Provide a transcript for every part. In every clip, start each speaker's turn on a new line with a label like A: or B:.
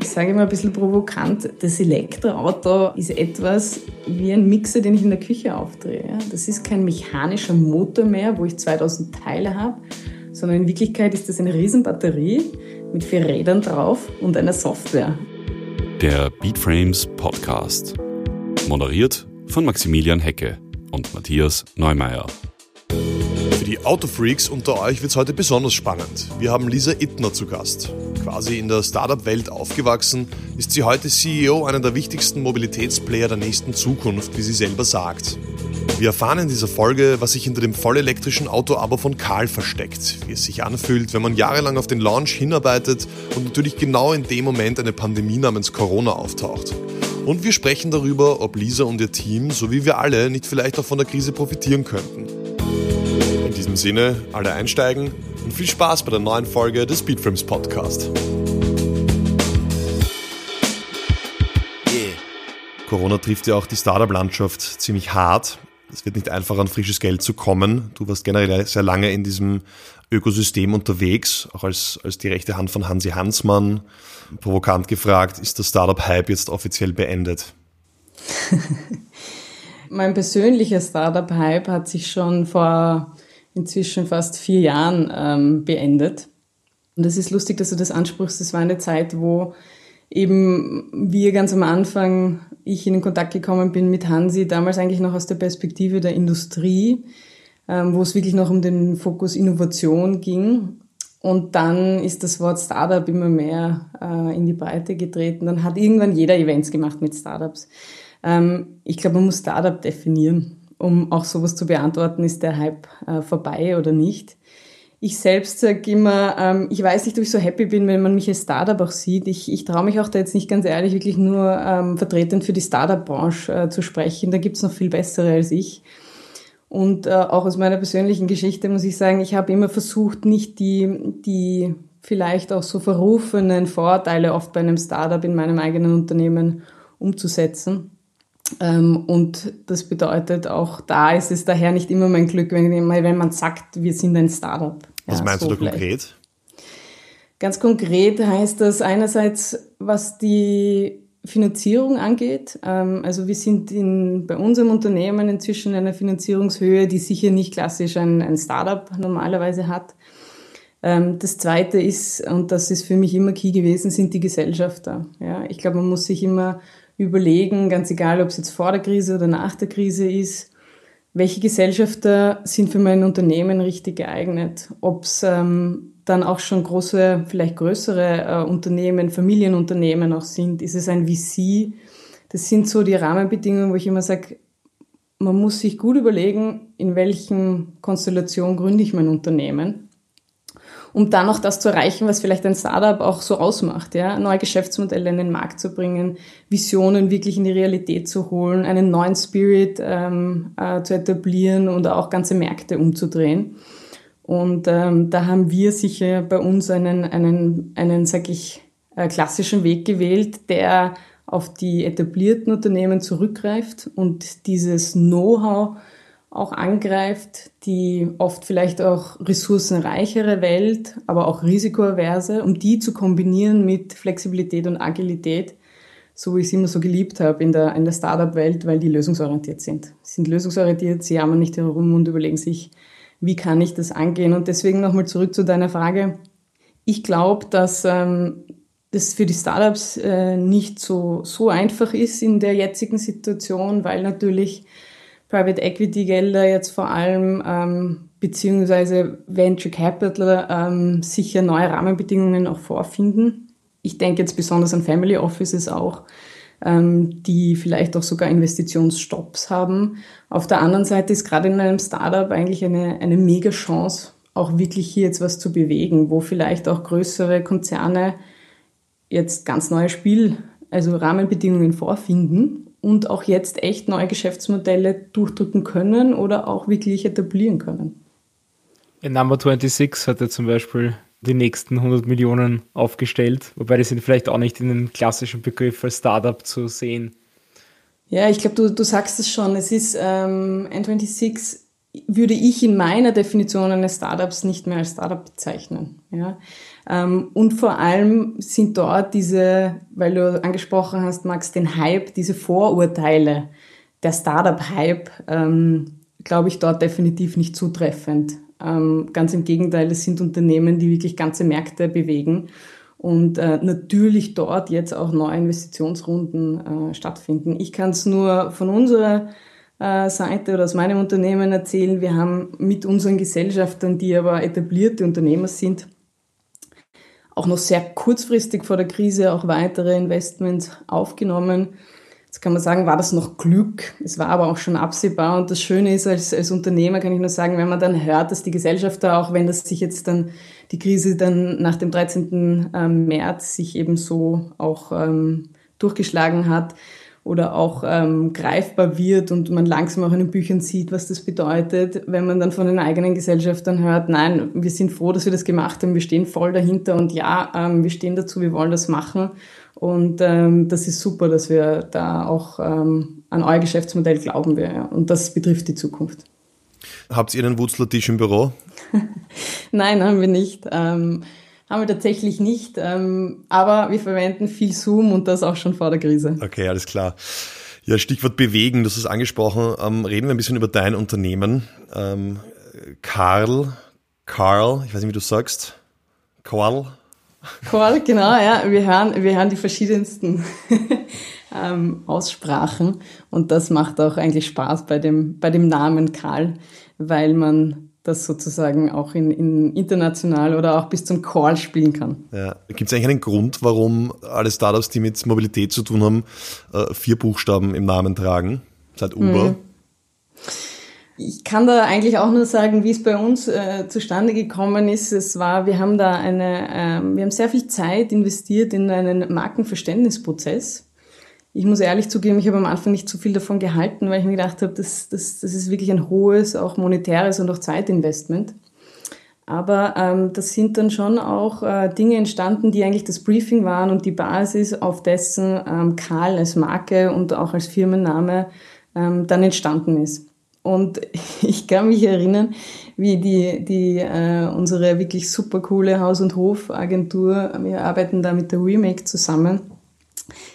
A: Ich sage immer ein bisschen provokant, das Elektroauto ist etwas wie ein Mixer, den ich in der Küche aufdrehe. Das ist kein mechanischer Motor mehr, wo ich 2000 Teile habe, sondern in Wirklichkeit ist das eine Riesenbatterie mit vier Rädern drauf und einer Software.
B: Der Beatframes Podcast. Moderiert von Maximilian Hecke und Matthias Neumeier.
C: Die Autofreaks unter euch wird es heute besonders spannend. Wir haben Lisa Ittner zu Gast. Quasi in der Startup-Welt aufgewachsen, ist sie heute CEO einer der wichtigsten Mobilitätsplayer der nächsten Zukunft, wie sie selber sagt. Wir erfahren in dieser Folge, was sich hinter dem vollelektrischen Auto-Abo von Karl versteckt, wie es sich anfühlt, wenn man jahrelang auf den Launch hinarbeitet und natürlich genau in dem Moment eine Pandemie namens Corona auftaucht. Und wir sprechen darüber, ob Lisa und ihr Team, so wie wir alle, nicht vielleicht auch von der Krise profitieren könnten. Diesem Sinne, alle einsteigen und viel Spaß bei der neuen Folge des Speedframes Podcast. Corona trifft ja auch die Startup-Landschaft ziemlich hart. Es wird nicht einfach an frisches Geld zu kommen. Du warst generell sehr lange in diesem Ökosystem unterwegs, auch als, als die rechte Hand von Hansi Hansmann. Provokant gefragt, ist der Startup-Hype jetzt offiziell beendet?
A: mein persönlicher Startup-Hype hat sich schon vor inzwischen fast vier Jahren ähm, beendet. Und es ist lustig, dass du das ansprichst. Das war eine Zeit, wo eben wir ganz am Anfang, ich in Kontakt gekommen bin mit Hansi, damals eigentlich noch aus der Perspektive der Industrie, ähm, wo es wirklich noch um den Fokus Innovation ging. Und dann ist das Wort Startup immer mehr äh, in die Breite getreten. Dann hat irgendwann jeder Events gemacht mit Startups. Ähm, ich glaube, man muss Startup definieren um auch sowas zu beantworten, ist der Hype äh, vorbei oder nicht. Ich selbst sage immer, ähm, ich weiß nicht, ob ich so happy bin, wenn man mich als Startup auch sieht. Ich, ich traue mich auch da jetzt nicht ganz ehrlich wirklich nur ähm, vertretend für die Startup-Branche äh, zu sprechen. Da gibt's noch viel bessere als ich. Und äh, auch aus meiner persönlichen Geschichte muss ich sagen, ich habe immer versucht, nicht die, die vielleicht auch so verrufenen Vorteile oft bei einem Startup in meinem eigenen Unternehmen umzusetzen. Ähm, und das bedeutet, auch da ist es daher nicht immer mein Glück, wenn, wenn man sagt, wir sind ein Startup.
C: Was ja, meinst so du da vielleicht. konkret?
A: Ganz konkret heißt das einerseits, was die Finanzierung angeht. Ähm, also wir sind in, bei unserem Unternehmen inzwischen in einer Finanzierungshöhe, die sicher nicht klassisch ein, ein Startup normalerweise hat. Ähm, das Zweite ist, und das ist für mich immer key gewesen, sind die Gesellschafter. Ja, ich glaube, man muss sich immer überlegen, ganz egal, ob es jetzt vor der Krise oder nach der Krise ist, welche Gesellschafter sind für mein Unternehmen richtig geeignet? Ob es ähm, dann auch schon große, vielleicht größere äh, Unternehmen, Familienunternehmen auch sind? Ist es ein VC? Das sind so die Rahmenbedingungen, wo ich immer sage, man muss sich gut überlegen, in welchen Konstellation gründe ich mein Unternehmen um dann auch das zu erreichen, was vielleicht ein Startup auch so ausmacht, ja, neue Geschäftsmodelle in den Markt zu bringen, Visionen wirklich in die Realität zu holen, einen neuen Spirit ähm, äh, zu etablieren und auch ganze Märkte umzudrehen. Und ähm, da haben wir sicher bei uns einen, einen, einen sag ich, äh, klassischen Weg gewählt, der auf die etablierten Unternehmen zurückgreift und dieses Know-how auch angreift, die oft vielleicht auch ressourcenreichere Welt, aber auch risikoaverse, um die zu kombinieren mit Flexibilität und Agilität, so wie ich es immer so geliebt habe in der, in der Startup-Welt, weil die lösungsorientiert sind. Sie sind lösungsorientiert, sie jammern nicht herum und überlegen sich, wie kann ich das angehen? Und deswegen nochmal zurück zu deiner Frage. Ich glaube, dass ähm, das für die Startups äh, nicht so, so einfach ist in der jetzigen Situation, weil natürlich Private Equity Gelder jetzt vor allem ähm, beziehungsweise Venture Capital ähm, sicher neue Rahmenbedingungen auch vorfinden. Ich denke jetzt besonders an Family Offices auch, ähm, die vielleicht auch sogar Investitionsstopps haben. Auf der anderen Seite ist gerade in einem Startup eigentlich eine, eine mega Chance, auch wirklich hier jetzt was zu bewegen, wo vielleicht auch größere Konzerne jetzt ganz neue Spiel, also Rahmenbedingungen vorfinden und auch jetzt echt neue Geschäftsmodelle durchdrücken können oder auch wirklich etablieren können.
D: In Number 26 hat er zum Beispiel die nächsten 100 Millionen aufgestellt, wobei die sind vielleicht auch nicht in den klassischen Begriff als Startup zu sehen.
A: Ja, ich glaube, du, du sagst es schon. Es ist ähm, N26 würde ich in meiner Definition eines Startups nicht mehr als Startup bezeichnen. Ja? Ähm, und vor allem sind dort diese, weil du angesprochen hast, Max, den Hype, diese Vorurteile, der Startup-Hype, ähm, glaube ich, dort definitiv nicht zutreffend. Ähm, ganz im Gegenteil, es sind Unternehmen, die wirklich ganze Märkte bewegen und äh, natürlich dort jetzt auch neue Investitionsrunden äh, stattfinden. Ich kann es nur von unserer äh, Seite oder aus meinem Unternehmen erzählen. Wir haben mit unseren Gesellschaftern, die aber etablierte Unternehmer sind, auch noch sehr kurzfristig vor der Krise auch weitere Investments aufgenommen. Jetzt kann man sagen, war das noch Glück. Es war aber auch schon absehbar. Und das Schöne ist, als, als Unternehmer kann ich nur sagen, wenn man dann hört, dass die Gesellschaft da, auch wenn das sich jetzt dann, die Krise dann nach dem 13. Ähm, März sich eben so auch ähm, durchgeschlagen hat, oder auch ähm, greifbar wird und man langsam auch in den Büchern sieht, was das bedeutet, wenn man dann von den eigenen Gesellschaftern hört, nein, wir sind froh, dass wir das gemacht haben, wir stehen voll dahinter und ja, ähm, wir stehen dazu, wir wollen das machen. Und ähm, das ist super, dass wir da auch ähm, an euer Geschäftsmodell glauben wir. Ja. Und das betrifft die Zukunft.
C: Habt ihr einen Wutzler-Tisch im Büro?
A: Nein, haben wir nicht. Ähm, haben wir tatsächlich nicht, ähm, aber wir verwenden viel Zoom und das auch schon vor der Krise.
C: Okay, alles klar. Ja, Stichwort bewegen, du hast es angesprochen. Ähm, reden wir ein bisschen über dein Unternehmen. Ähm, Karl, Karl, ich weiß nicht, wie du sagst. Karl?
A: Karl, genau, ja. Wir hören, wir hören die verschiedensten ähm, Aussprachen und das macht auch eigentlich Spaß bei dem, bei dem Namen Karl, weil man das sozusagen auch in, in international oder auch bis zum Call spielen kann.
C: Ja. Gibt es eigentlich einen Grund, warum alle Startups, die mit Mobilität zu tun haben, äh, vier Buchstaben im Namen tragen, seit Uber? Mhm.
A: Ich kann da eigentlich auch nur sagen, wie es bei uns äh, zustande gekommen ist. Es war, wir haben da eine, äh, wir haben sehr viel Zeit investiert in einen Markenverständnisprozess ich muss ehrlich zugeben, ich habe am Anfang nicht zu viel davon gehalten, weil ich mir gedacht habe, das, das, das ist wirklich ein hohes, auch monetäres und auch Zeitinvestment. Aber ähm, das sind dann schon auch äh, Dinge entstanden, die eigentlich das Briefing waren und die Basis, auf dessen ähm, Karl als Marke und auch als Firmenname ähm, dann entstanden ist. Und ich kann mich erinnern, wie die, die äh, unsere wirklich super coole Haus- und Hofagentur, wir arbeiten da mit der Remake zusammen,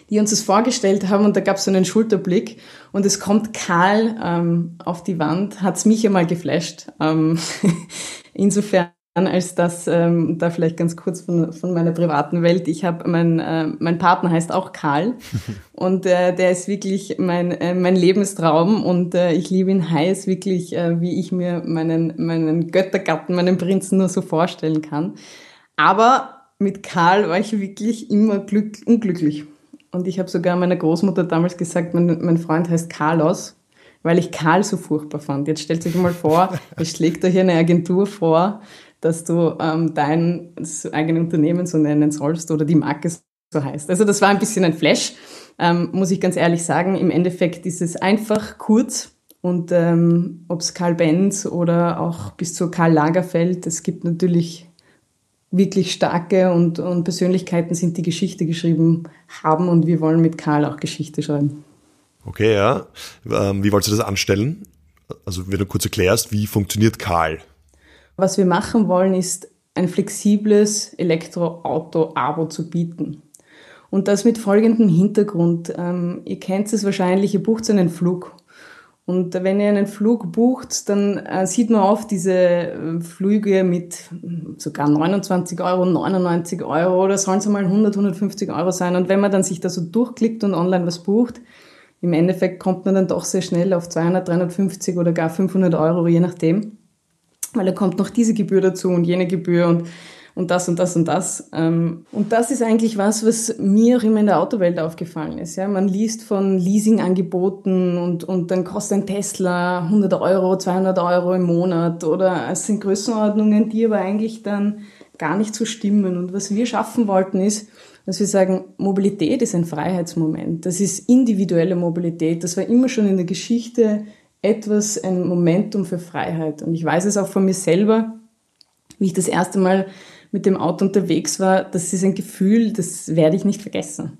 A: die uns das vorgestellt haben und da gab es so einen Schulterblick und es kommt kahl ähm, auf die Wand, hat's mich einmal geflasht. Ähm, insofern als das, ähm, da vielleicht ganz kurz von, von meiner privaten Welt. Ich habe mein, äh, mein Partner heißt auch Karl und äh, der ist wirklich mein, äh, mein Lebenstraum und äh, ich liebe ihn heiß, wirklich, äh, wie ich mir meinen, meinen Göttergatten, meinen Prinzen nur so vorstellen kann. Aber mit Karl war ich wirklich immer glück, unglücklich. Und ich habe sogar meiner Großmutter damals gesagt, mein, mein Freund heißt Carlos, weil ich Karl so furchtbar fand. Jetzt stellt sich mal vor, es schlägt da hier eine Agentur vor, dass du ähm, dein eigenes Unternehmen so nennen sollst oder die Marke so heißt. Also das war ein bisschen ein Flash, ähm, muss ich ganz ehrlich sagen. Im Endeffekt ist es einfach kurz und ähm, ob es Karl Benz oder auch bis zu Karl Lagerfeld, es gibt natürlich wirklich starke und, und Persönlichkeiten sind, die Geschichte geschrieben haben und wir wollen mit Karl auch Geschichte schreiben.
C: Okay, ja. Ähm, wie wolltest du das anstellen? Also wenn du kurz erklärst, wie funktioniert Karl?
A: Was wir machen wollen, ist ein flexibles Elektroauto-Abo zu bieten. Und das mit folgendem Hintergrund. Ähm, ihr kennt es wahrscheinlich, ihr bucht einen Flug und wenn ihr einen Flug bucht, dann äh, sieht man oft diese äh, Flüge mit sogar 29 Euro, 99 Euro oder sollen es mal 100, 150 Euro sein. Und wenn man dann sich da so durchklickt und online was bucht, im Endeffekt kommt man dann doch sehr schnell auf 200, 350 oder gar 500 Euro, je nachdem. Weil da kommt noch diese Gebühr dazu und jene Gebühr und und das und das und das. Ähm, und das ist eigentlich was, was mir auch immer in der Autowelt aufgefallen ist. Ja, man liest von Leasingangeboten und, und dann kostet ein Tesla 100 Euro, 200 Euro im Monat oder es sind Größenordnungen, die aber eigentlich dann gar nicht so stimmen. Und was wir schaffen wollten ist, dass wir sagen, Mobilität ist ein Freiheitsmoment. Das ist individuelle Mobilität. Das war immer schon in der Geschichte etwas, ein Momentum für Freiheit. Und ich weiß es auch von mir selber, wie ich das erste Mal mit dem Auto unterwegs war, das ist ein Gefühl, das werde ich nicht vergessen.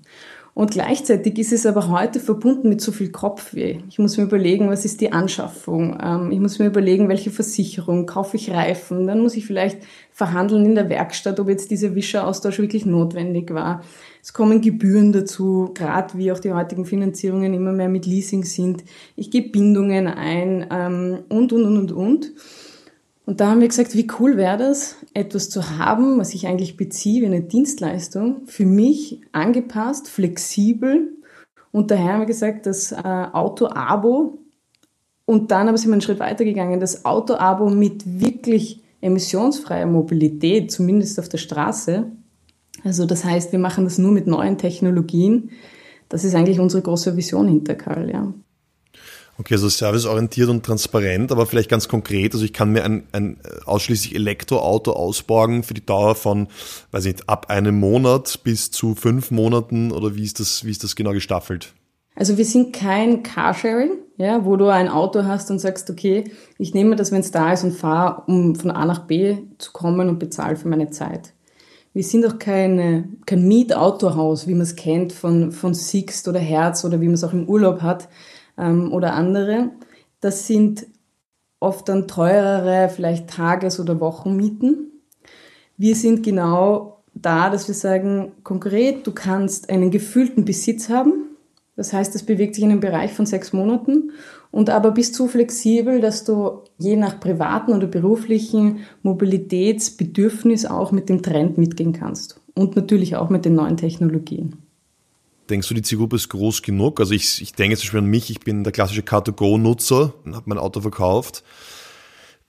A: Und gleichzeitig ist es aber heute verbunden mit so viel Kopfweh. Ich muss mir überlegen, was ist die Anschaffung? Ähm, ich muss mir überlegen, welche Versicherung, kaufe ich Reifen? Dann muss ich vielleicht verhandeln in der Werkstatt, ob jetzt dieser Wischeraustausch wirklich notwendig war. Es kommen Gebühren dazu, gerade wie auch die heutigen Finanzierungen immer mehr mit Leasing sind. Ich gebe Bindungen ein ähm, und, und, und, und, und. Und da haben wir gesagt, wie cool wäre das, etwas zu haben, was ich eigentlich beziehe wie eine Dienstleistung, für mich angepasst, flexibel. Und daher haben wir gesagt, das äh, Auto-Abo. Und dann aber sind wir einen Schritt weitergegangen, das Auto-Abo mit wirklich emissionsfreier Mobilität, zumindest auf der Straße. Also das heißt, wir machen das nur mit neuen Technologien. Das ist eigentlich unsere große Vision hinter Karl, ja.
C: Okay, also serviceorientiert und transparent, aber vielleicht ganz konkret. Also ich kann mir ein, ein ausschließlich Elektroauto ausborgen für die Dauer von, weiß nicht, ab einem Monat bis zu fünf Monaten oder wie ist das, wie ist das genau gestaffelt?
A: Also wir sind kein Carsharing, ja, wo du ein Auto hast und sagst, okay, ich nehme das, wenn es da ist und fahre, um von A nach B zu kommen und bezahle für meine Zeit. Wir sind auch keine, kein Mietautohaus, wie man es kennt von, von Sixt oder Herz oder wie man es auch im Urlaub hat ähm, oder andere. Das sind oft dann teurere, vielleicht Tages- oder Wochenmieten. Wir sind genau da, dass wir sagen, konkret, du kannst einen gefühlten Besitz haben. Das heißt, es bewegt sich in einem Bereich von sechs Monaten und aber bist so flexibel, dass du je nach privaten oder beruflichen Mobilitätsbedürfnis auch mit dem Trend mitgehen kannst und natürlich auch mit den neuen Technologien.
C: Denkst du, die Zielgruppe ist groß genug? Also ich, ich denke zum Beispiel an mich, ich bin der klassische Car2Go-Nutzer und habe mein Auto verkauft.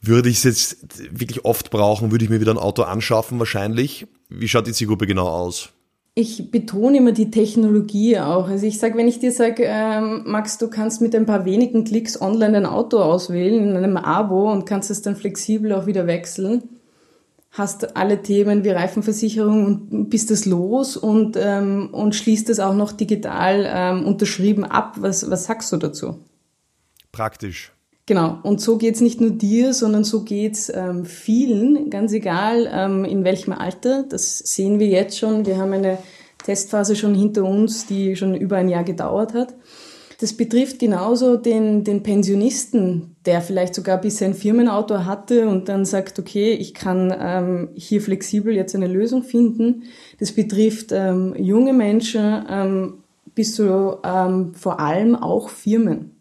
C: Würde ich es jetzt wirklich oft brauchen, würde ich mir wieder ein Auto anschaffen wahrscheinlich. Wie schaut die Zielgruppe genau aus?
A: Ich betone immer die Technologie auch. Also ich sage, wenn ich dir sage, ähm, Max, du kannst mit ein paar wenigen Klicks online ein Auto auswählen in einem Abo und kannst es dann flexibel auch wieder wechseln, hast alle Themen wie Reifenversicherung und bist es los und, ähm, und schließt es auch noch digital ähm, unterschrieben ab. Was, was sagst du dazu?
C: Praktisch.
A: Genau, und so geht's nicht nur dir, sondern so geht's ähm, vielen, ganz egal ähm, in welchem Alter. Das sehen wir jetzt schon. Wir haben eine Testphase schon hinter uns, die schon über ein Jahr gedauert hat. Das betrifft genauso den, den Pensionisten, der vielleicht sogar bisher ein Firmenauto hatte und dann sagt, okay, ich kann ähm, hier flexibel jetzt eine Lösung finden. Das betrifft ähm, junge Menschen ähm, bis zu ähm, vor allem auch Firmen.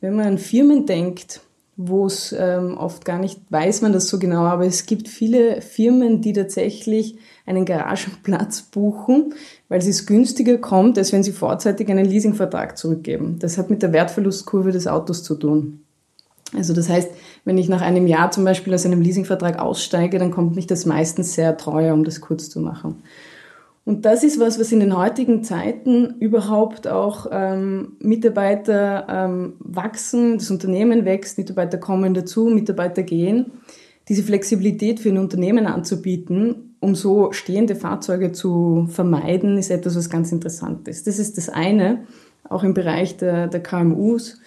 A: Wenn man an Firmen denkt, wo es ähm, oft gar nicht weiß man das so genau, aber es gibt viele Firmen, die tatsächlich einen Garagenplatz buchen, weil es günstiger kommt, als wenn sie vorzeitig einen Leasingvertrag zurückgeben. Das hat mit der Wertverlustkurve des Autos zu tun. Also das heißt, wenn ich nach einem Jahr zum Beispiel aus einem Leasingvertrag aussteige, dann kommt mich das meistens sehr teuer, um das kurz zu machen. Und das ist was, was in den heutigen Zeiten überhaupt auch ähm, Mitarbeiter ähm, wachsen, das Unternehmen wächst, Mitarbeiter kommen dazu, Mitarbeiter gehen. Diese Flexibilität für ein Unternehmen anzubieten, um so stehende Fahrzeuge zu vermeiden, ist etwas, was ganz interessant ist. Das ist das eine, auch im Bereich der, der KMUs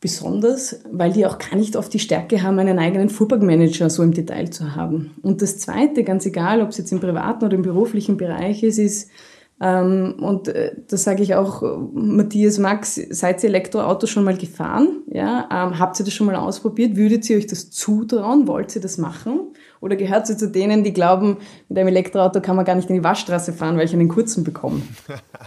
A: besonders, weil die auch gar nicht oft die Stärke haben, einen eigenen Fuhrparkmanager so im Detail zu haben. Und das Zweite, ganz egal, ob es jetzt im privaten oder im beruflichen Bereich ist, ist, ähm, und äh, das sage ich auch, Matthias, Max, seid ihr Elektroautos schon mal gefahren? Ja, ähm, habt ihr das schon mal ausprobiert? Würdet ihr euch das zutrauen? Wollt ihr das machen? Oder gehört ihr zu denen, die glauben, mit einem Elektroauto kann man gar nicht in die Waschstraße fahren, weil ich einen kurzen bekomme?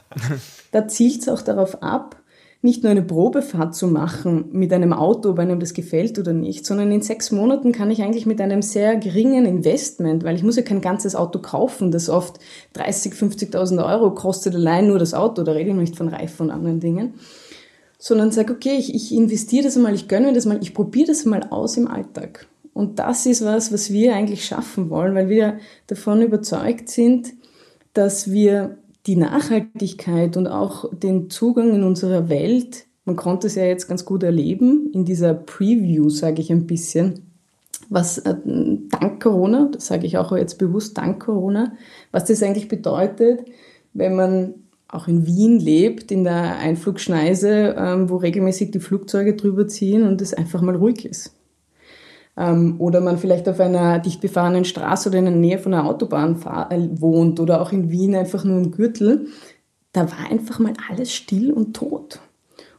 A: da zielt es auch darauf ab, nicht nur eine Probefahrt zu machen mit einem Auto, ob einem das gefällt oder nicht, sondern in sechs Monaten kann ich eigentlich mit einem sehr geringen Investment, weil ich muss ja kein ganzes Auto kaufen, das oft 30, 50.000 Euro kostet allein nur das Auto, da rede ich nicht von Reifen und anderen Dingen, sondern sage, okay, ich, ich investiere das mal, ich gönne mir das mal, ich probiere das mal aus im Alltag. Und das ist was, was wir eigentlich schaffen wollen, weil wir davon überzeugt sind, dass wir die Nachhaltigkeit und auch den Zugang in unserer Welt, man konnte es ja jetzt ganz gut erleben in dieser Preview, sage ich ein bisschen, was äh, dank Corona, das sage ich auch jetzt bewusst dank Corona, was das eigentlich bedeutet, wenn man auch in Wien lebt, in der Einflugschneise, ähm, wo regelmäßig die Flugzeuge drüber ziehen und es einfach mal ruhig ist oder man vielleicht auf einer dicht befahrenen Straße oder in der Nähe von einer Autobahn äh, wohnt oder auch in Wien einfach nur im Gürtel, da war einfach mal alles still und tot.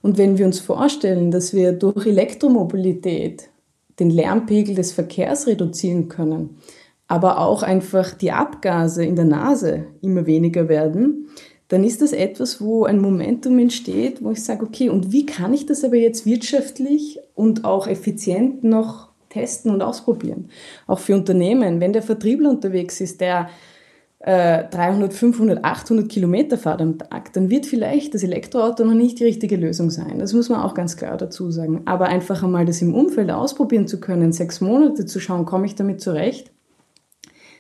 A: Und wenn wir uns vorstellen, dass wir durch Elektromobilität den Lärmpegel des Verkehrs reduzieren können, aber auch einfach die Abgase in der Nase immer weniger werden, dann ist das etwas, wo ein Momentum entsteht, wo ich sage, okay, und wie kann ich das aber jetzt wirtschaftlich und auch effizient noch testen und ausprobieren? Auch für Unternehmen, wenn der Vertriebler unterwegs ist, der 300, 500, 800 Kilometer fahrt am Tag, dann wird vielleicht das Elektroauto noch nicht die richtige Lösung sein. Das muss man auch ganz klar dazu sagen. Aber einfach einmal das im Umfeld ausprobieren zu können, sechs Monate zu schauen, komme ich damit zurecht,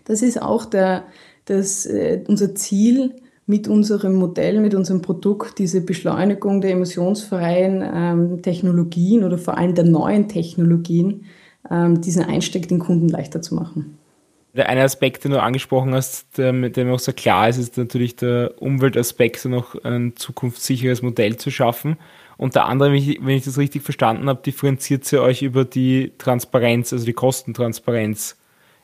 A: das ist auch der, das, äh, unser Ziel mit unserem Modell, mit unserem Produkt, diese Beschleunigung der emissionsfreien ähm, Technologien oder vor allem der neuen Technologien, diesen Einstieg den Kunden leichter zu machen.
D: Der eine Aspekt, den du angesprochen hast, der, mit dem auch so klar ist, ist natürlich der Umweltaspekt, noch ein zukunftssicheres Modell zu schaffen. Und der andere, wenn ich, wenn ich das richtig verstanden habe, differenziert sie euch über die Transparenz, also die Kostentransparenz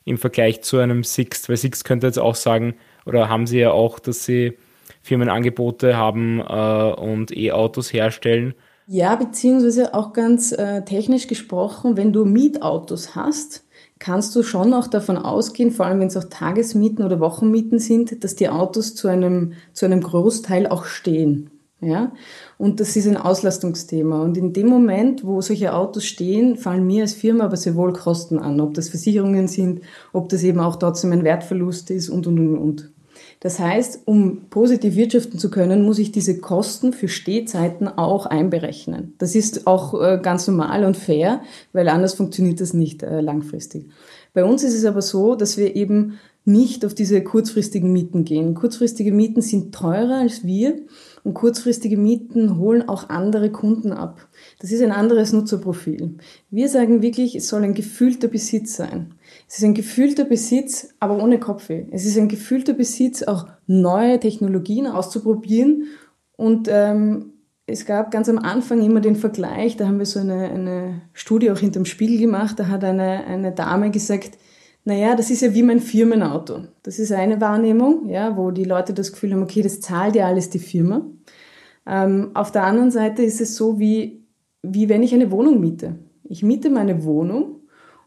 D: im Vergleich zu einem Sixt. Weil Sixt könnte jetzt auch sagen, oder haben sie ja auch, dass sie Firmenangebote haben äh, und E-Autos herstellen.
A: Ja, beziehungsweise auch ganz äh, technisch gesprochen, wenn du Mietautos hast, kannst du schon auch davon ausgehen, vor allem wenn es auch Tagesmieten oder Wochenmieten sind, dass die Autos zu einem, zu einem Großteil auch stehen. Ja? Und das ist ein Auslastungsthema. Und in dem Moment, wo solche Autos stehen, fallen mir als Firma aber sehr wohl Kosten an. Ob das Versicherungen sind, ob das eben auch trotzdem ein Wertverlust ist und, und, und, und. Das heißt, um positiv wirtschaften zu können, muss ich diese Kosten für Stehzeiten auch einberechnen. Das ist auch äh, ganz normal und fair, weil anders funktioniert das nicht äh, langfristig. Bei uns ist es aber so, dass wir eben nicht auf diese kurzfristigen Mieten gehen. Kurzfristige Mieten sind teurer als wir und kurzfristige Mieten holen auch andere Kunden ab. Das ist ein anderes Nutzerprofil. Wir sagen wirklich, es soll ein gefühlter Besitz sein. Es ist ein gefühlter Besitz, aber ohne Kopfweh. Es ist ein gefühlter Besitz, auch neue Technologien auszuprobieren. Und ähm, es gab ganz am Anfang immer den Vergleich, da haben wir so eine, eine Studie auch hinterm Spiegel gemacht, da hat eine, eine Dame gesagt, naja, das ist ja wie mein Firmenauto. Das ist eine Wahrnehmung, ja, wo die Leute das Gefühl haben, okay, das zahlt ja alles die Firma. Ähm, auf der anderen Seite ist es so, wie, wie wenn ich eine Wohnung miete. Ich miete meine Wohnung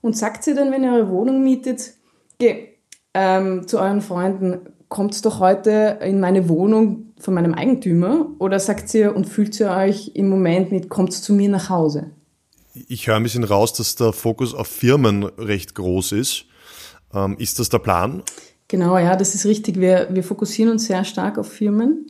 A: und sagt sie dann, wenn ihr eure Wohnung mietet, geh ähm, zu euren Freunden, kommt doch heute in meine Wohnung von meinem Eigentümer oder sagt sie und fühlt sie euch im Moment mit, kommt zu mir nach Hause?
C: Ich höre ein bisschen raus, dass der Fokus auf Firmen recht groß ist. Ähm, ist das der Plan?
A: Genau, ja, das ist richtig. Wir, wir fokussieren uns sehr stark auf Firmen.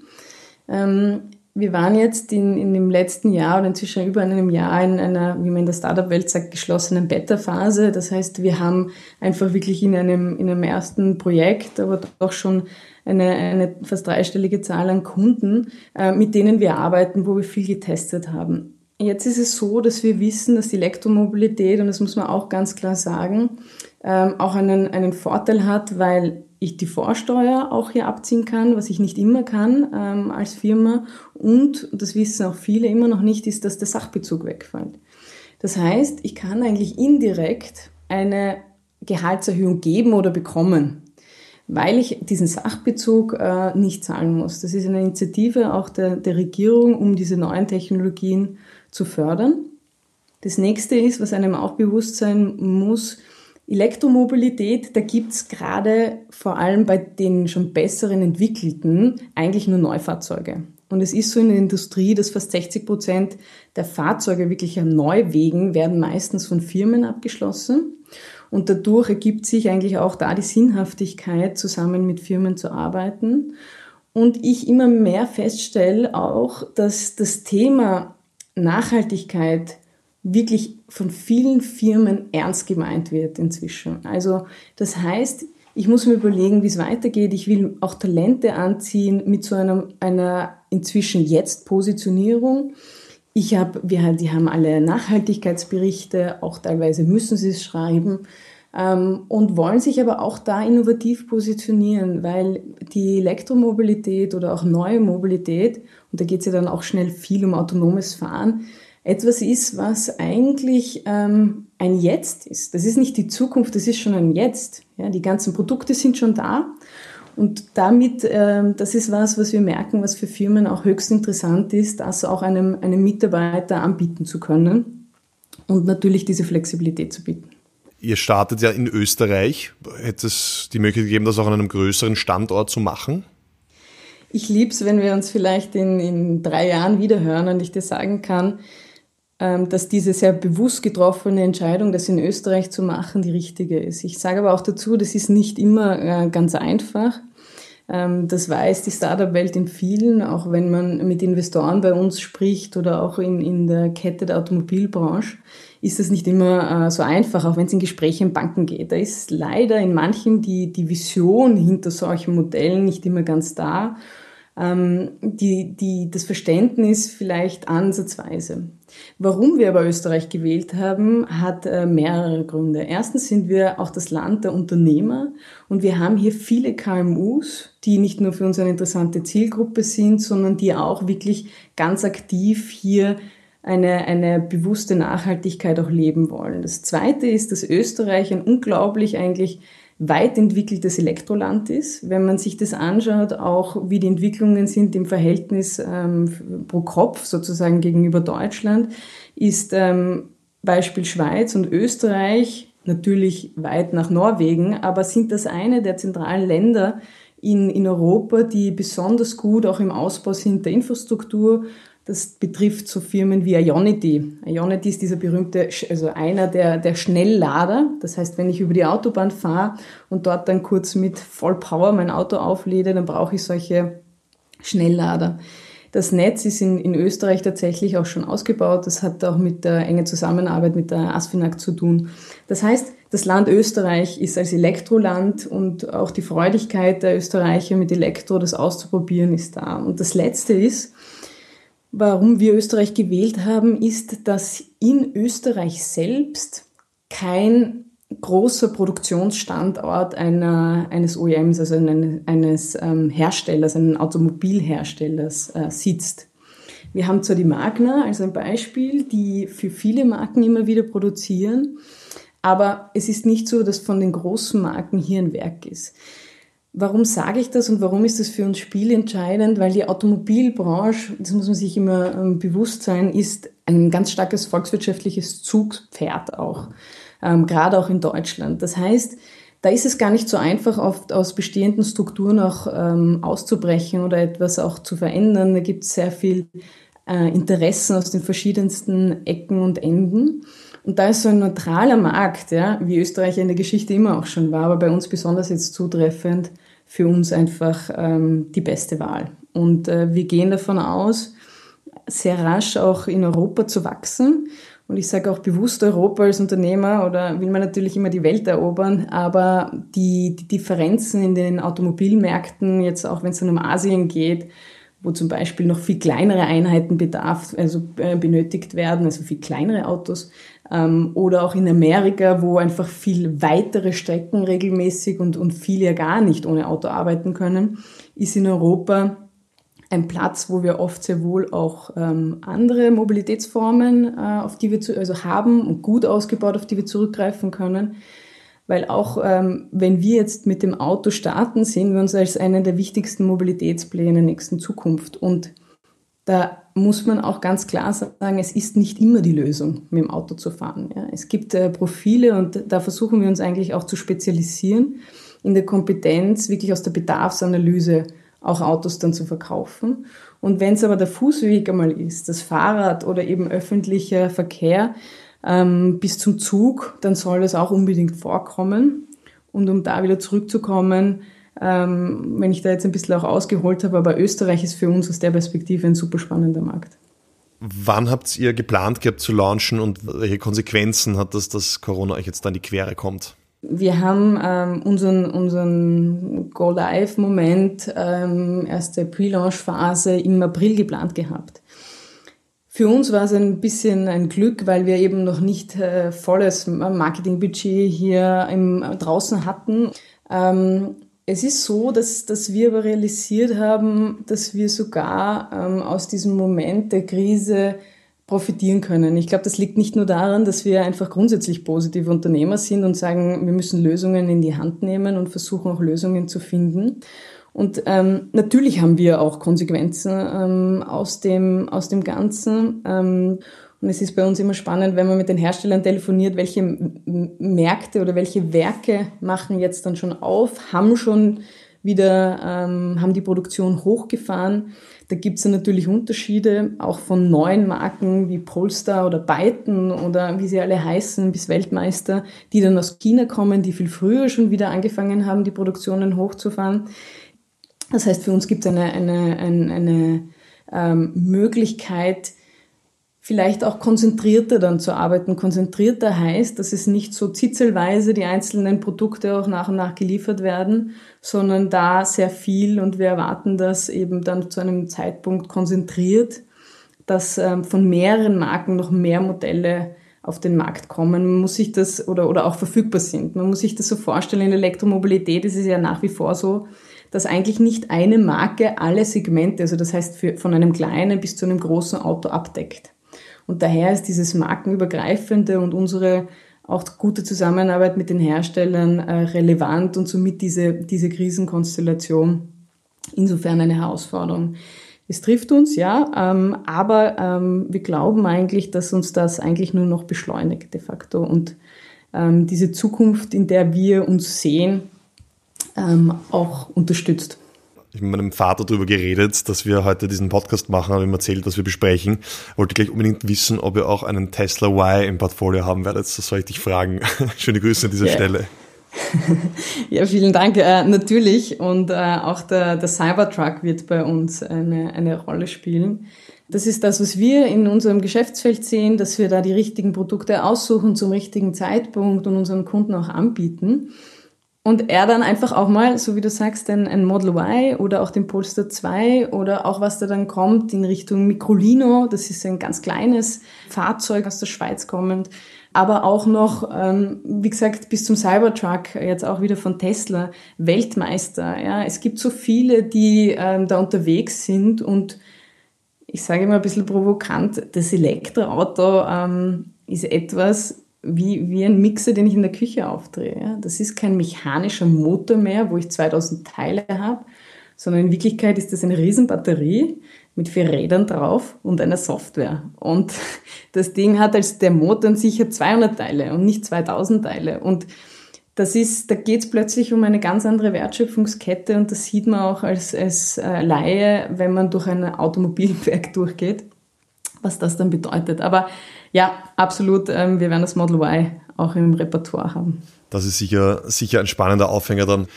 A: Ähm, wir waren jetzt in, in dem letzten Jahr oder inzwischen über einem Jahr in einer, wie man in der Startup-Welt sagt, geschlossenen Beta-Phase. Das heißt, wir haben einfach wirklich in einem, in einem ersten Projekt, aber doch schon eine, eine fast dreistellige Zahl an Kunden, äh, mit denen wir arbeiten, wo wir viel getestet haben. Jetzt ist es so, dass wir wissen, dass die Elektromobilität, und das muss man auch ganz klar sagen, ähm, auch einen, einen Vorteil hat, weil ich die Vorsteuer auch hier abziehen kann, was ich nicht immer kann ähm, als Firma. Und, das wissen auch viele immer noch nicht, ist, dass der Sachbezug wegfällt. Das heißt, ich kann eigentlich indirekt eine Gehaltserhöhung geben oder bekommen, weil ich diesen Sachbezug äh, nicht zahlen muss. Das ist eine Initiative auch der, der Regierung, um diese neuen Technologien zu fördern. Das nächste ist, was einem auch bewusst sein muss, Elektromobilität, da gibt's gerade vor allem bei den schon besseren entwickelten eigentlich nur Neufahrzeuge. Und es ist so in der Industrie, dass fast 60 Prozent der Fahrzeuge wirklich an Neuwegen werden meistens von Firmen abgeschlossen. Und dadurch ergibt sich eigentlich auch da die Sinnhaftigkeit, zusammen mit Firmen zu arbeiten. Und ich immer mehr feststelle auch, dass das Thema Nachhaltigkeit wirklich von vielen Firmen ernst gemeint wird inzwischen. Also das heißt, ich muss mir überlegen, wie es weitergeht. Ich will auch Talente anziehen mit so einer, einer inzwischen jetzt Positionierung. Ich habe, wir, die haben alle Nachhaltigkeitsberichte, auch teilweise müssen sie es schreiben ähm, und wollen sich aber auch da innovativ positionieren, weil die Elektromobilität oder auch neue Mobilität, und da geht es ja dann auch schnell viel um autonomes Fahren, etwas ist, was eigentlich ähm, ein Jetzt ist. Das ist nicht die Zukunft, das ist schon ein Jetzt. Ja, die ganzen Produkte sind schon da Und damit, äh, das ist was, was wir merken, was für Firmen auch höchst interessant ist, das auch einem, einem Mitarbeiter anbieten zu können und natürlich diese Flexibilität zu bieten.
C: Ihr startet ja in Österreich. Hätte es die Möglichkeit gegeben, das auch an einem größeren Standort zu machen?
A: Ich liebe es, wenn wir uns vielleicht in, in drei Jahren wiederhören und ich dir sagen kann, ähm, dass diese sehr bewusst getroffene Entscheidung, das in Österreich zu machen, die richtige ist. Ich sage aber auch dazu, das ist nicht immer äh, ganz einfach. Ähm, das weiß die Startup-Welt in vielen, auch wenn man mit Investoren bei uns spricht oder auch in, in der Kette der Automobilbranche, ist das nicht immer äh, so einfach, auch wenn es in Gespräche in Banken geht. Da ist leider in manchen die, die Vision hinter solchen Modellen nicht immer ganz da ähm, die, die, das Verständnis vielleicht ansatzweise. Warum wir aber Österreich gewählt haben, hat äh, mehrere Gründe. Erstens sind wir auch das Land der Unternehmer und wir haben hier viele KMUs, die nicht nur für uns eine interessante Zielgruppe sind, sondern die auch wirklich ganz aktiv hier eine, eine bewusste Nachhaltigkeit auch leben wollen. Das Zweite ist, dass Österreich ein unglaublich eigentlich weit entwickeltes Elektroland ist. Wenn man sich das anschaut, auch wie die Entwicklungen sind im Verhältnis ähm, pro Kopf sozusagen gegenüber Deutschland, ist ähm, Beispiel Schweiz und Österreich natürlich weit nach Norwegen, aber sind das eine der zentralen Länder in, in Europa, die besonders gut auch im Ausbau sind der Infrastruktur das betrifft so Firmen wie Ionity. Ionity ist dieser berühmte, also einer der, der Schnelllader. Das heißt, wenn ich über die Autobahn fahre und dort dann kurz mit Vollpower mein Auto aufläde, dann brauche ich solche Schnelllader. Das Netz ist in, in Österreich tatsächlich auch schon ausgebaut. Das hat auch mit der engen Zusammenarbeit mit der ASFINAG zu tun. Das heißt, das Land Österreich ist als Elektroland und auch die Freudigkeit der Österreicher mit Elektro, das auszuprobieren, ist da. Und das Letzte ist, Warum wir Österreich gewählt haben, ist, dass in Österreich selbst kein großer Produktionsstandort einer, eines OEMs, also eines, ähm, Herstellers, eines Automobilherstellers äh, sitzt. Wir haben zwar die Magna als ein Beispiel, die für viele Marken immer wieder produzieren, aber es ist nicht so, dass von den großen Marken hier ein Werk ist. Warum sage ich das und warum ist das für uns spielentscheidend? Weil die Automobilbranche, das muss man sich immer ähm, bewusst sein, ist ein ganz starkes volkswirtschaftliches Zugpferd auch, ähm, gerade auch in Deutschland. Das heißt, da ist es gar nicht so einfach, oft aus bestehenden Strukturen auch ähm, auszubrechen oder etwas auch zu verändern. Da gibt es sehr viel äh, Interessen aus den verschiedensten Ecken und Enden. Und da ist so ein neutraler Markt, ja, wie Österreich in der Geschichte immer auch schon war, aber bei uns besonders jetzt zutreffend, für uns einfach ähm, die beste Wahl. Und äh, wir gehen davon aus, sehr rasch auch in Europa zu wachsen. Und ich sage auch bewusst Europa als Unternehmer oder will man natürlich immer die Welt erobern, aber die, die Differenzen in den Automobilmärkten, jetzt auch wenn es dann um Asien geht, wo zum Beispiel noch viel kleinere Einheiten bedarf, also äh, benötigt werden, also viel kleinere Autos, ähm, oder auch in Amerika, wo einfach viel weitere Strecken regelmäßig und, und viele ja gar nicht ohne Auto arbeiten können, ist in Europa ein Platz, wo wir oft sehr wohl auch ähm, andere Mobilitätsformen, äh, auf die wir zu, also haben und gut ausgebaut, auf die wir zurückgreifen können. Weil auch ähm, wenn wir jetzt mit dem Auto starten, sehen wir uns als einen der wichtigsten Mobilitätspläne in der nächsten Zukunft. Und da muss man auch ganz klar sagen, es ist nicht immer die Lösung, mit dem Auto zu fahren. Ja. Es gibt äh, Profile und da versuchen wir uns eigentlich auch zu spezialisieren in der Kompetenz, wirklich aus der Bedarfsanalyse auch Autos dann zu verkaufen. Und wenn es aber der Fußweg einmal ist, das Fahrrad oder eben öffentlicher Verkehr ähm, bis zum Zug, dann soll das auch unbedingt vorkommen. Und um da wieder zurückzukommen, ähm, wenn ich da jetzt ein bisschen auch ausgeholt habe, aber Österreich ist für uns aus der Perspektive ein super spannender Markt.
C: Wann habt ihr geplant gehabt zu launchen und welche Konsequenzen hat das, dass Corona euch jetzt da in die Quere kommt?
A: Wir haben ähm, unseren, unseren Go-Live-Moment, ähm, erste Pre-Launch-Phase im April geplant gehabt. Für uns war es ein bisschen ein Glück, weil wir eben noch nicht äh, volles Marketingbudget hier im, draußen hatten. Ähm, es ist so, dass, dass wir aber realisiert haben, dass wir sogar ähm, aus diesem Moment der Krise profitieren können. Ich glaube, das liegt nicht nur daran, dass wir einfach grundsätzlich positive Unternehmer sind und sagen, wir müssen Lösungen in die Hand nehmen und versuchen auch Lösungen zu finden. Und ähm, natürlich haben wir auch Konsequenzen ähm, aus, dem, aus dem Ganzen. Ähm, und es ist bei uns immer spannend, wenn man mit den Herstellern telefoniert, welche Märkte oder welche Werke machen jetzt dann schon auf, haben schon wieder, ähm, haben die Produktion hochgefahren. Da gibt es natürlich Unterschiede, auch von neuen Marken wie Polestar oder Byton oder wie sie alle heißen, bis Weltmeister, die dann aus China kommen, die viel früher schon wieder angefangen haben, die Produktionen hochzufahren. Das heißt, für uns gibt es eine, eine, eine, eine ähm, Möglichkeit, vielleicht auch konzentrierter dann zu arbeiten. Konzentrierter heißt, dass es nicht so zitzelweise die einzelnen Produkte auch nach und nach geliefert werden, sondern da sehr viel und wir erwarten das eben dann zu einem Zeitpunkt konzentriert, dass ähm, von mehreren Marken noch mehr Modelle auf den Markt kommen. Man muss sich das oder, oder auch verfügbar sind. Man muss sich das so vorstellen, in Elektromobilität ist es ja nach wie vor so, dass eigentlich nicht eine Marke alle Segmente, also das heißt für, von einem kleinen bis zu einem großen Auto abdeckt. Und daher ist dieses markenübergreifende und unsere auch gute Zusammenarbeit mit den Herstellern äh, relevant und somit diese, diese Krisenkonstellation insofern eine Herausforderung. Es trifft uns, ja, ähm, aber ähm, wir glauben eigentlich, dass uns das eigentlich nur noch beschleunigt de facto und ähm, diese Zukunft, in der wir uns sehen, auch unterstützt.
C: Ich habe mit meinem Vater darüber geredet, dass wir heute diesen Podcast machen, habe ihm erzählt, was wir besprechen. Wollte gleich unbedingt wissen, ob ihr auch einen Tesla Y im Portfolio haben werdet. Das soll ich dich fragen. Schöne Grüße an dieser yeah. Stelle.
A: ja, vielen Dank. Äh, natürlich. Und äh, auch der, der Cybertruck wird bei uns eine, eine Rolle spielen. Das ist das, was wir in unserem Geschäftsfeld sehen, dass wir da die richtigen Produkte aussuchen zum richtigen Zeitpunkt und unseren Kunden auch anbieten. Und er dann einfach auch mal, so wie du sagst, ein, ein Model Y oder auch den Polestar 2 oder auch was da dann kommt in Richtung Microlino, das ist ein ganz kleines Fahrzeug aus der Schweiz kommend, aber auch noch, ähm, wie gesagt, bis zum Cybertruck, jetzt auch wieder von Tesla, Weltmeister. Ja, es gibt so viele, die ähm, da unterwegs sind und ich sage immer ein bisschen provokant, das Elektroauto ähm, ist etwas, wie, wie ein Mixer, den ich in der Küche aufdrehe. Das ist kein mechanischer Motor mehr, wo ich 2000 Teile habe, sondern in Wirklichkeit ist das eine Riesenbatterie mit vier Rädern drauf und einer Software. Und das Ding hat als der Motor sicher 200 Teile und nicht 2000 Teile. Und das ist, da geht es plötzlich um eine ganz andere Wertschöpfungskette und das sieht man auch als, als äh, Laie, wenn man durch ein Automobilwerk durchgeht, was das dann bedeutet. Aber ja, absolut. Ähm, wir werden das Model Y auch im Repertoire haben.
C: Das ist sicher, sicher ein spannender Aufhänger dann.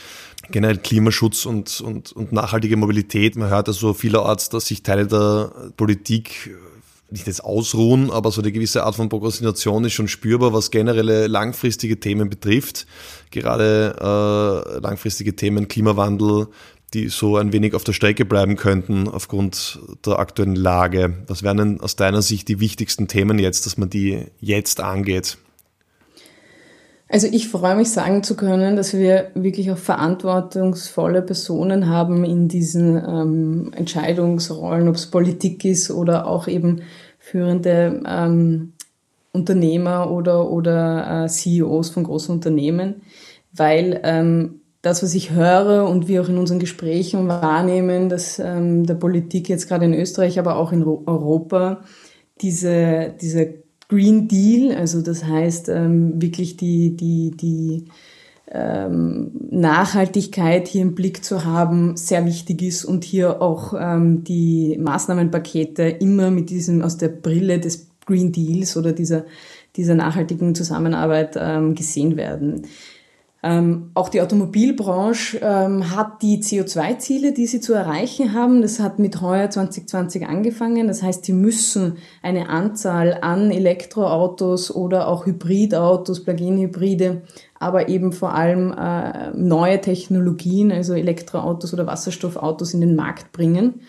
C: Generell Klimaschutz und, und, und nachhaltige Mobilität. Man hört also vielerorts, dass sich Teile der Politik nicht jetzt ausruhen, aber so eine gewisse Art von Prokrastination ist schon spürbar, was generelle langfristige Themen betrifft. Gerade äh, langfristige Themen Klimawandel, die so ein wenig auf der Strecke bleiben könnten aufgrund der aktuellen Lage? Was wären denn aus deiner Sicht die wichtigsten Themen jetzt, dass man die jetzt angeht?
A: Also ich freue mich sagen zu können, dass wir wirklich auch verantwortungsvolle Personen haben in diesen ähm, Entscheidungsrollen, ob es Politik ist oder auch eben führende ähm, Unternehmer oder, oder äh, CEOs von großen Unternehmen, weil ähm, das, was ich höre und wir auch in unseren Gesprächen wahrnehmen, dass ähm, der Politik jetzt gerade in Österreich, aber auch in Europa diese, diese Green Deal, also das heißt ähm, wirklich die, die, die ähm, Nachhaltigkeit hier im Blick zu haben, sehr wichtig ist und hier auch ähm, die Maßnahmenpakete immer mit diesem aus der Brille des Green Deals oder dieser, dieser nachhaltigen Zusammenarbeit ähm, gesehen werden. Ähm, auch die Automobilbranche ähm, hat die CO2-Ziele, die sie zu erreichen haben. Das hat mit heuer 2020 angefangen. Das heißt, sie müssen eine Anzahl an Elektroautos oder auch Hybridautos, Plug-in-Hybride, aber eben vor allem äh, neue Technologien, also Elektroautos oder Wasserstoffautos in den Markt bringen.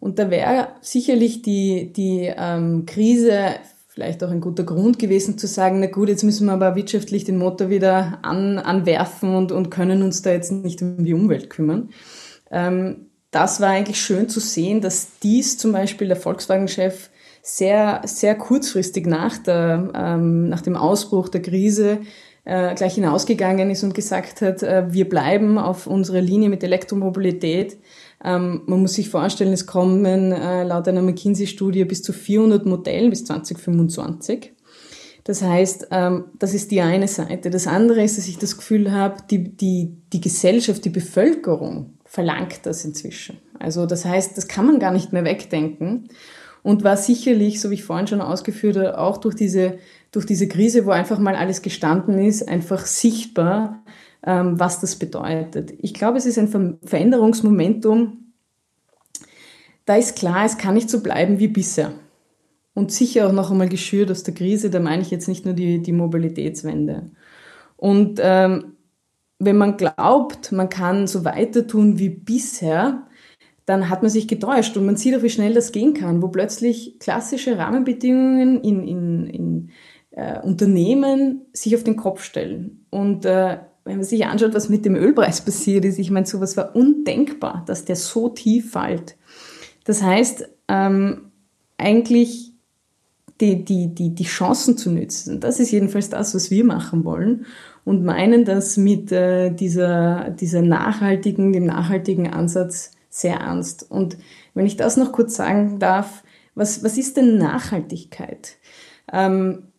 A: Und da wäre sicherlich die, die ähm, Krise vielleicht auch ein guter Grund gewesen zu sagen, na gut, jetzt müssen wir aber wirtschaftlich den Motor wieder an, anwerfen und, und können uns da jetzt nicht um die Umwelt kümmern. Ähm, das war eigentlich schön zu sehen, dass dies zum Beispiel der Volkswagen-Chef sehr, sehr kurzfristig nach, der, ähm, nach dem Ausbruch der Krise äh, gleich hinausgegangen ist und gesagt hat, äh, wir bleiben auf unserer Linie mit Elektromobilität. Ähm, man muss sich vorstellen, es kommen äh, laut einer McKinsey-Studie bis zu 400 Modellen bis 2025. Das heißt, ähm, das ist die eine Seite. Das andere ist, dass ich das Gefühl habe, die, die, die Gesellschaft, die Bevölkerung verlangt das inzwischen. Also das heißt, das kann man gar nicht mehr wegdenken. Und war sicherlich, so wie ich vorhin schon ausgeführt habe, auch durch diese, durch diese Krise, wo einfach mal alles gestanden ist, einfach sichtbar, was das bedeutet. Ich glaube, es ist ein Veränderungsmomentum. Da ist klar, es kann nicht so bleiben wie bisher und sicher auch noch einmal geschürt aus der Krise. Da meine ich jetzt nicht nur die, die Mobilitätswende. Und ähm, wenn man glaubt, man kann so weiter tun wie bisher, dann hat man sich getäuscht und man sieht auch, wie schnell das gehen kann, wo plötzlich klassische Rahmenbedingungen in, in, in äh, Unternehmen sich auf den Kopf stellen. Und äh, wenn man sich anschaut, was mit dem Ölpreis passiert ist, ich meine, sowas war undenkbar, dass der so tief fällt. Das heißt, ähm, eigentlich die, die, die, die Chancen zu nützen. Das ist jedenfalls das, was wir machen wollen und meinen das mit äh, dieser, dieser nachhaltigen, dem nachhaltigen Ansatz sehr ernst. Und wenn ich das noch kurz sagen darf, was, was ist denn Nachhaltigkeit? Ähm,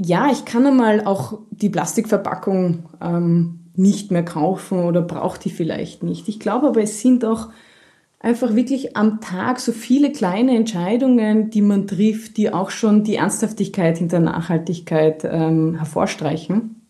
A: ja, ich kann einmal auch die Plastikverpackung ähm, nicht mehr kaufen oder brauche die vielleicht nicht. Ich glaube aber, es sind auch einfach wirklich am Tag so viele kleine Entscheidungen, die man trifft, die auch schon die Ernsthaftigkeit hinter Nachhaltigkeit ähm, hervorstreichen.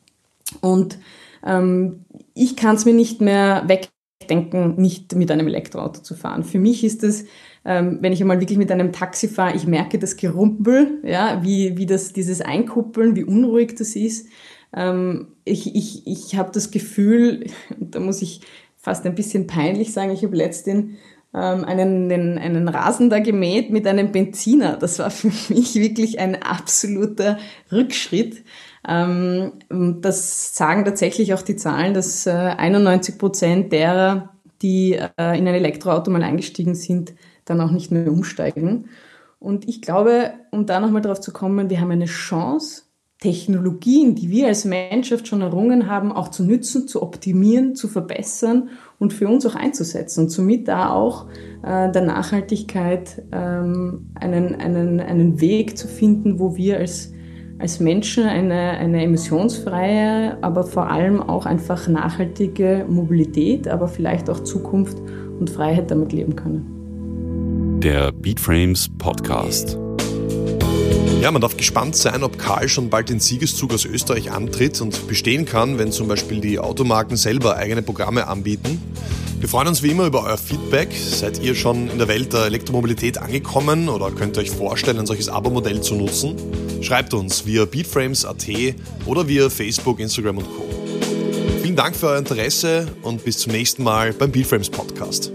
A: Und ähm, ich kann es mir nicht mehr wegdenken, nicht mit einem Elektroauto zu fahren. Für mich ist es, ähm, wenn ich einmal wirklich mit einem Taxi fahre, ich merke das Gerumpel, ja, wie, wie das, dieses Einkuppeln, wie unruhig das ist. Ähm, ich ich, ich habe das Gefühl, da muss ich fast ein bisschen peinlich sagen, ich habe letztens ähm, einen, einen, einen Rasen da gemäht mit einem Benziner. Das war für mich wirklich ein absoluter Rückschritt. Ähm, das sagen tatsächlich auch die Zahlen, dass 91 äh, Prozent derer, die äh, in ein Elektroauto mal eingestiegen sind, dann auch nicht mehr umsteigen. Und ich glaube, um da nochmal drauf zu kommen, wir haben eine Chance, Technologien, die wir als Menschheit schon errungen haben, auch zu nützen, zu optimieren, zu verbessern und für uns auch einzusetzen und somit da auch äh, der Nachhaltigkeit ähm, einen, einen, einen Weg zu finden, wo wir als, als Menschen eine, eine emissionsfreie, aber vor allem auch einfach nachhaltige Mobilität, aber vielleicht auch Zukunft und Freiheit damit leben können.
B: Der Beatframes Podcast.
C: Ja, man darf gespannt sein, ob Karl schon bald den Siegeszug aus Österreich antritt und bestehen kann, wenn zum Beispiel die Automarken selber eigene Programme anbieten. Wir freuen uns wie immer über euer Feedback. Seid ihr schon in der Welt der Elektromobilität angekommen oder könnt ihr euch vorstellen, ein solches Abo-Modell zu nutzen? Schreibt uns via beatframes.at oder via Facebook, Instagram und Co. Vielen Dank für euer Interesse und bis zum nächsten Mal beim Beatframes Podcast.